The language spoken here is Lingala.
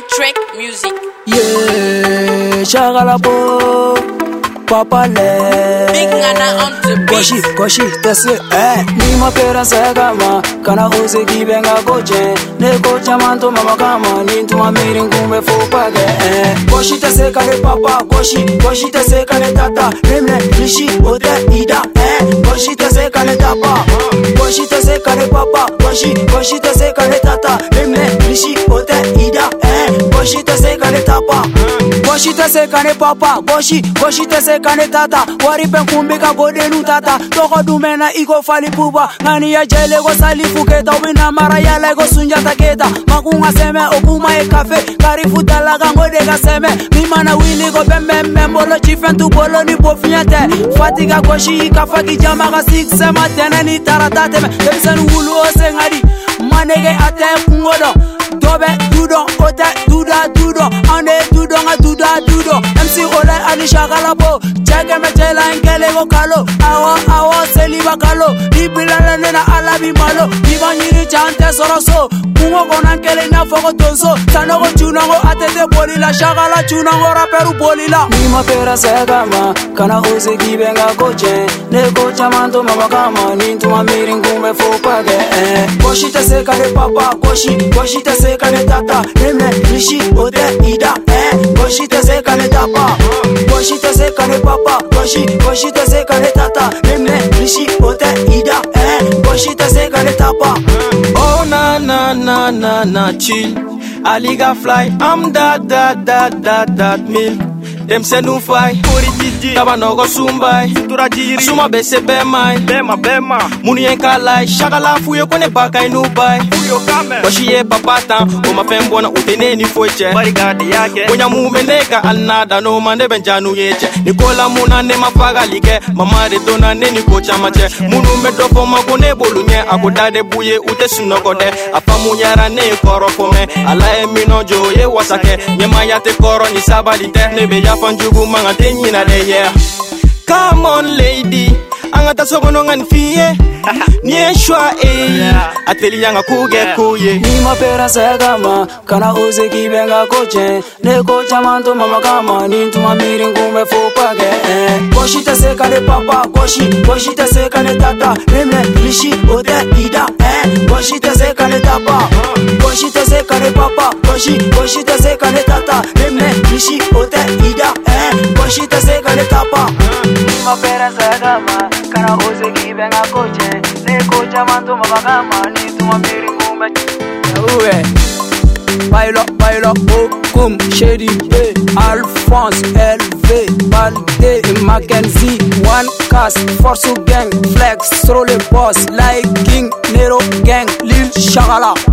Trick Music. Yeah, Shagalabo, Papa Le. Big Nana on the beat. Koshi, Koshi, tese, eh. Ni mapera segama, kana hose kibenga koje. Ne koja manto mama kama, ni tuma mirin kumbe fopage, eh. Koshi tese kale papa, koshi, koshi tese kale tata, remle, rishi, ote, ida, eh. Koshi tese kale tapa, eh. she te say kare papa When she, when she te say kare tata Meme nishi, ote, ida, eh When she te say kare tapa When she te say kare papa When she, when she te say kare tata Wari pen kumbi ka tata Toko dumena iko fali puba Ngani ya jele go sali fuketa Wina mara ya lego sunja taketa Makunga seme okuma e kafe Karifu talaga ngode ka seme Mimana wili go bembe mbolo Chifen tu bolo ni pofinyate Fatiga goshi ikafaki jama ka six Sema ni taratate dɛmɛ denmisɛnnin wulu o sen ka di manege a tɛ kungo dɔn dɔ bɛ du dɔn o tɛ a dudo mc ole anishakalapo jekemetelankeleko kalo awo awo seliba kalo libilalene na alabimalo ibanyiri cante soroso kungo konankele nafoko tonso sanogo cunango atete bolila shakala cunango raperu bolila nimaperasegama kana osekibenga koce ne kocamantomamakama nintuma mirinkumbe fopage eh. koshitesekane papa koshi koshitesekane tata nemne rishi ote ida eh. tapa Koshi tese kare papa Koshi, koshi tese kare tata Nimne, rishi, ote, ida, eh Koshi tese kare tapa Oh na na na na na chill Aliga fly, I'm that that that that that milk Them say no fly, put it ji daba nɔgɔ sunba jiri suma bɛ se bɛɛ ma ye bɛɛ ma bɛɛ ma munnu ye k'a la ye f'u ye ko ne papa tan o ma fɛn ne ni foyi cɛ gadi de y'a kɛ bonya mun n'o ma ne bɛ Nikola muna ne ma fagali mama de donna ne ni ko Munu cɛ munnu bolunye, dɔ fɔ buye ma ko ne b'olu ɲɛ ne Koro kɔrɔ ala ye minɛ jo ye wasa kɛ ɲɛmaya tɛ kɔrɔ ni sabali tɛ ne bɛ yafa jugu yeah come on lady angata songono ngani fiye nieshwa e eh. ateli yanga kuge kuye nimapera segama kana uze kibenga koche nekochamanto mama kama nintuma miri ngumbe fupage eh. koshitesekane papa koshi koshitesekane tata remle lishi ode ida eh. koshitesekane tapa koshitesekane papa koshi koshitesekane tata remle lishi ode ida eh. ngoshita sekanekapa pilo pilo okum shedi e alphonse lv balde makenzi one cas forsu gang flex srole bos like king nero gang lil shagala